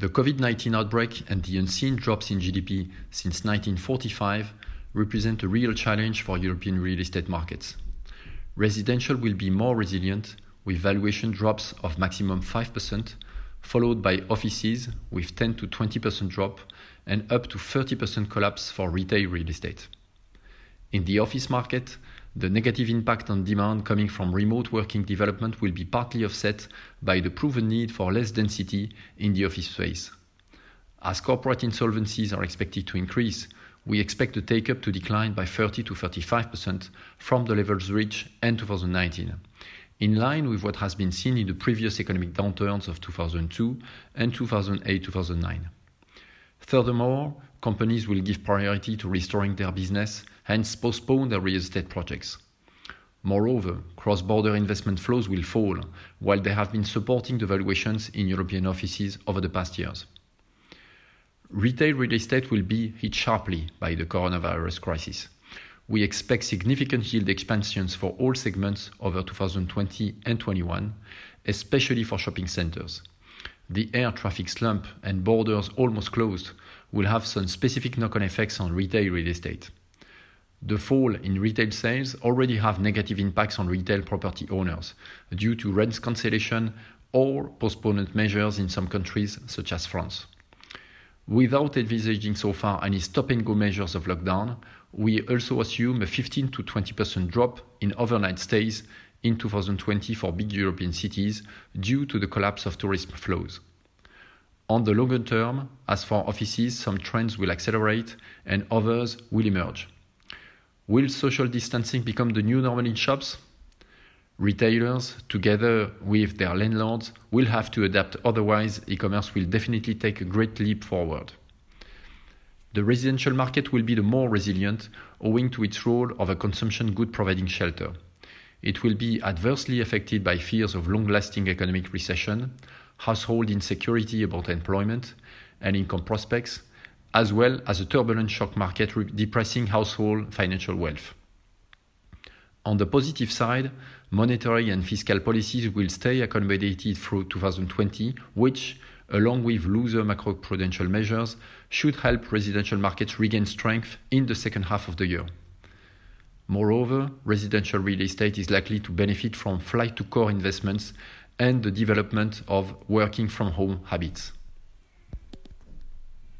The COVID 19 outbreak and the unseen drops in GDP since 1945 represent a real challenge for European real estate markets. Residential will be more resilient with valuation drops of maximum 5%, followed by offices with 10 to 20% drop and up to 30% collapse for retail real estate. In the office market, the negative impact on demand coming from remote working development will be partly offset by the proven need for less density in the office space. As corporate insolvencies are expected to increase, we expect the take-up to decline by 30 to 35% from the levels reached in 2019, in line with what has been seen in the previous economic downturns of 2002 and 2008-2009. Furthermore, companies will give priority to restoring their business, hence postpone their real estate projects. Moreover, cross-border investment flows will fall, while they have been supporting the valuations in European offices over the past years. Retail real estate will be hit sharply by the coronavirus crisis. We expect significant yield expansions for all segments over 2020 and 21, especially for shopping centers. The air traffic slump and borders almost closed will have some specific knock-on effects on retail real estate. The fall in retail sales already have negative impacts on retail property owners due to rent cancellation or postponement measures in some countries such as France. Without envisaging so far any stop-and-go measures of lockdown, we also assume a 15 to 20% drop in overnight stays in 2020 for big European cities due to the collapse of tourism flows. On the longer term, as for offices, some trends will accelerate and others will emerge. Will social distancing become the new normal in shops? Retailers, together with their landlords, will have to adapt, otherwise, e commerce will definitely take a great leap forward. The residential market will be the more resilient owing to its role of a consumption good providing shelter. It will be adversely affected by fears of long lasting economic recession, household insecurity about employment and income prospects, as well as a turbulent shock market depressing household financial wealth. On the positive side, monetary and fiscal policies will stay accommodated through 2020, which, along with looser macroprudential measures, should help residential markets regain strength in the second half of the year. Moreover, residential real estate is likely to benefit from flight to core investments and the development of working from home habits.